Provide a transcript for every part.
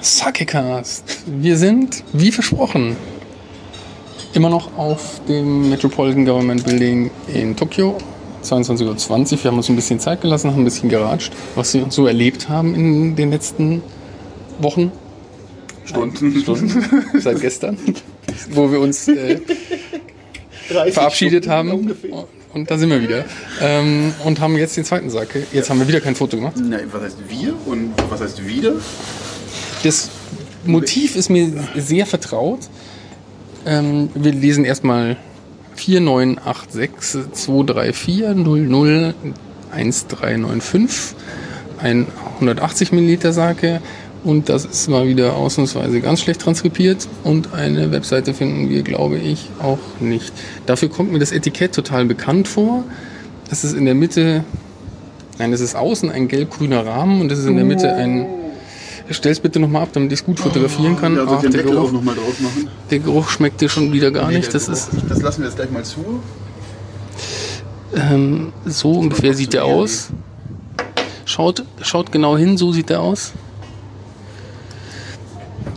Sakecast. Wir sind, wie versprochen, immer noch auf dem Metropolitan Government Building in Tokio. 22.20 Uhr. Wir haben uns ein bisschen Zeit gelassen, haben ein bisschen geratscht, was wir so erlebt haben in den letzten Wochen. Stunden. Stunden. Seit gestern. Wo wir uns äh, verabschiedet Stunden haben. ungefähr. Und da sind wir wieder. Ähm, und haben jetzt den zweiten Sake. Jetzt haben wir wieder kein Foto gemacht. Na, was heißt wir und was heißt wieder? Das Motiv ist mir sehr vertraut. Ähm, wir lesen erstmal 4986 234 00 1395. Ein 180 Milliliter Sake. Und das ist mal wieder ausnahmsweise ganz schlecht transkribiert. Und eine Webseite finden wir, glaube ich, auch nicht. Dafür kommt mir das Etikett total bekannt vor. Das ist in der Mitte, nein, das ist außen ein gelb-grüner Rahmen und das ist in der Mitte ein. Stell's bitte nochmal ab, damit ich es gut fotografieren kann. Ja, soll Ach, den auch Geruch, nochmal drauf machen? der Geruch schmeckt dir schon wieder gar nicht. Nee, Das der ist Geruch nicht. Das lassen wir jetzt gleich mal zu. ähm, so ungefähr sieht der aus. Schaut, schaut genau hin, so sieht der aus.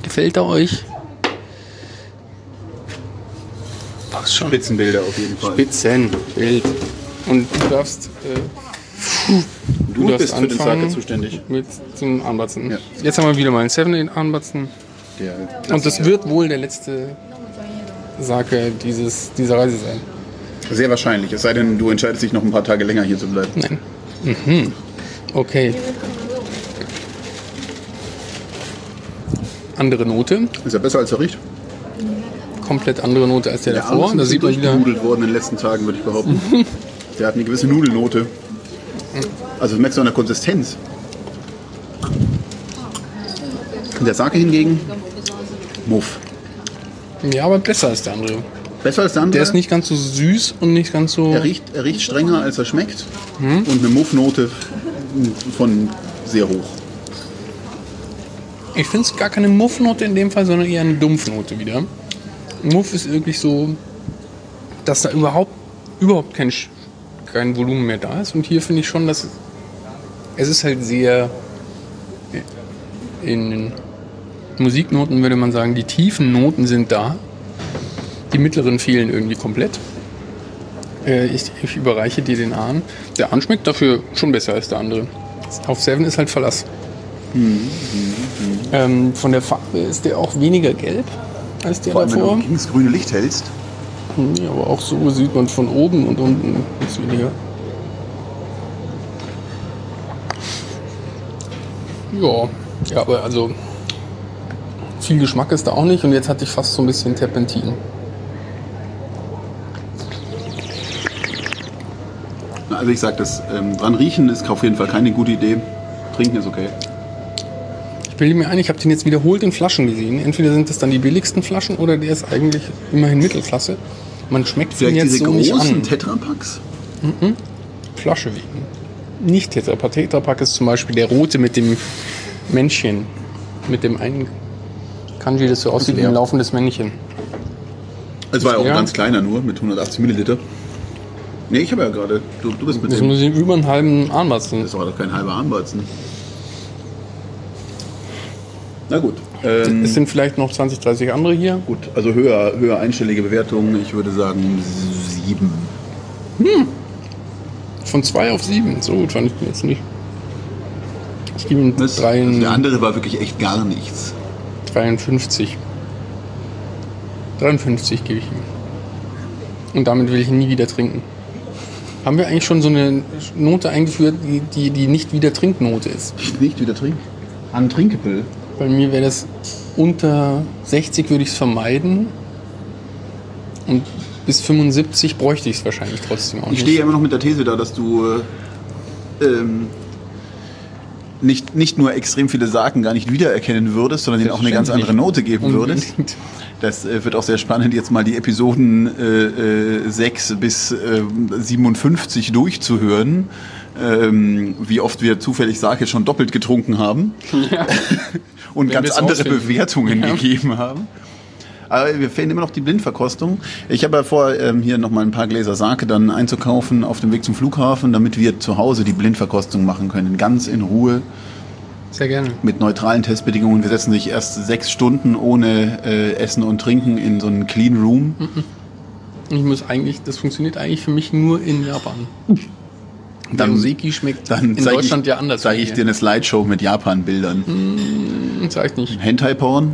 Gefällt er euch? Passt schon. Spitzenbilder auf jeden Fall. Spitzenbild. Und du darfst, äh, du darfst bist für den. Sake zuständig. mit zum Anbatzen. Ja. Jetzt haben wir wieder mal einen Seven in Anbatzen. Und das wird wohl der letzte Sake dieses, dieser Reise sein. Sehr wahrscheinlich. Es sei denn, du entscheidest dich noch ein paar Tage länger hier zu bleiben. Nein. Mhm. Okay. Andere Note. Ist ja besser als er riecht. Komplett andere Note als der, Der davor. Da ist sieht man wieder. worden in den letzten Tagen, würde ich behaupten. Der hat eine gewisse Nudelnote. Also das merkst du an der Konsistenz. Der Sake hingegen, Muff. Ja, aber besser als der andere. Besser als der andere. Der ist nicht ganz so süß und nicht ganz so. er, riecht, er riecht strenger, als er schmeckt. Hm? Und eine Muffnote von sehr hoch. Ich finde es gar keine Muffnote in dem Fall, sondern eher eine Dumpfnote wieder. Muff ist wirklich so, dass da überhaupt, überhaupt kein, kein Volumen mehr da ist. Und hier finde ich schon, dass es ist halt sehr in Musiknoten würde man sagen, die tiefen Noten sind da. Die mittleren fehlen irgendwie komplett. Äh, ich, ich überreiche dir den Ahn. Der Ahn schmeckt dafür schon besser als der andere. Auf Seven ist halt Verlass. Ähm, von der Farbe ist der auch weniger gelb als der Vor allem, wenn davor. du gegen das grüne Licht hältst. Ja, aber auch so sieht man von oben und unten ist weniger. Ja, ja, aber also viel Geschmack ist da auch nicht und jetzt hatte ich fast so ein bisschen Terpentin. Also ich sag das, ähm, dran riechen ist auf jeden Fall keine gute Idee. Trinken ist okay. Ich bilde mir ein, ich habe den jetzt wiederholt in Flaschen gesehen. Entweder sind das dann die billigsten Flaschen oder der ist eigentlich immerhin Mittelklasse. Man schmeckt ihn Vielleicht jetzt diese so nicht großen an. Tetrapacks. Flasche wegen. Nicht Tetrapack. Tetrapack ist zum Beispiel der rote mit dem Männchen. Mit dem einen Kanji, das so aussieht wie ein laufendes Männchen. Es war ja auch ein ganz kleiner nur, mit 180 Milliliter. Nee, ich habe ja gerade. Du, du bist mit Das dem. muss ich über einen halben Armbatzen. Das war doch kein halber Armbatzen. Na gut. Ähm, Es sind vielleicht noch 20, 30 andere hier. gut, also höher, höher einstellige Bewertungen. Ich würde sagen sieben. Von 2 auf 7. So gut fand ich den jetzt nicht. Ich gebe ihm Das, drei- also der andere war wirklich echt gar nichts. 53. 53 gebe ich ihm. Und damit will ich ihn nie wieder trinken. Haben wir eigentlich schon so eine Note eingeführt, die, die, die nicht wieder Trinknote ist? Nicht wieder trinken. Untrinkable. Bei mir wäre das unter 60 würde ich es vermeiden. Und bis 75 bräuchte ich es wahrscheinlich trotzdem auch Ich nicht. stehe ja immer noch mit der These da, dass du äh, ähm, nicht, nicht nur extrem viele Saken gar nicht wiedererkennen würdest, sondern denen auch eine ganz andere Note geben würdest. Unbedingt. Das äh, wird auch sehr spannend, jetzt mal die Episoden äh, äh, 6 bis äh, 57 durchzuhören. Ähm, wie oft wir zufällig Sake schon doppelt getrunken haben Ja. und Wenn ganz andere. Bewertungen Ja. gegeben haben. Aber wir fehlen immer noch die Blindverkostung. Ich habe ja vor, ähm, hier nochmal ein paar Gläser Sake dann einzukaufen auf dem Weg zum Flughafen, damit wir zu Hause die Blindverkostung machen können. Ganz in Ruhe. Sehr gerne. Mit neutralen Testbedingungen. Wir setzen sich erst sechs Stunden ohne äh, Essen und Trinken in so einen Clean Room. Ich muss eigentlich, das funktioniert eigentlich für mich nur in Japan. Dann- Ryoseki schmeckt Dann in zeig Deutschland ich, ja anders. Zeige ich dir eine Slideshow mit Japan-Bildern. Das reicht nicht. Hentai-Porn?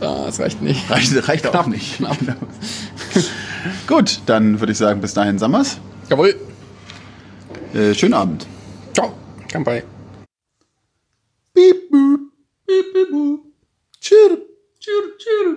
Ah, Das reicht nicht. Reicht, reicht auch Knapp, nicht. knapp. Gut, dann würde ich sagen, bis dahin Sammers. Jawohl. Äh, schönen Abend. Ciao. Kanpai. Beep, boop. Beep, beep, boop. Chirp. Tschüss, tschüss.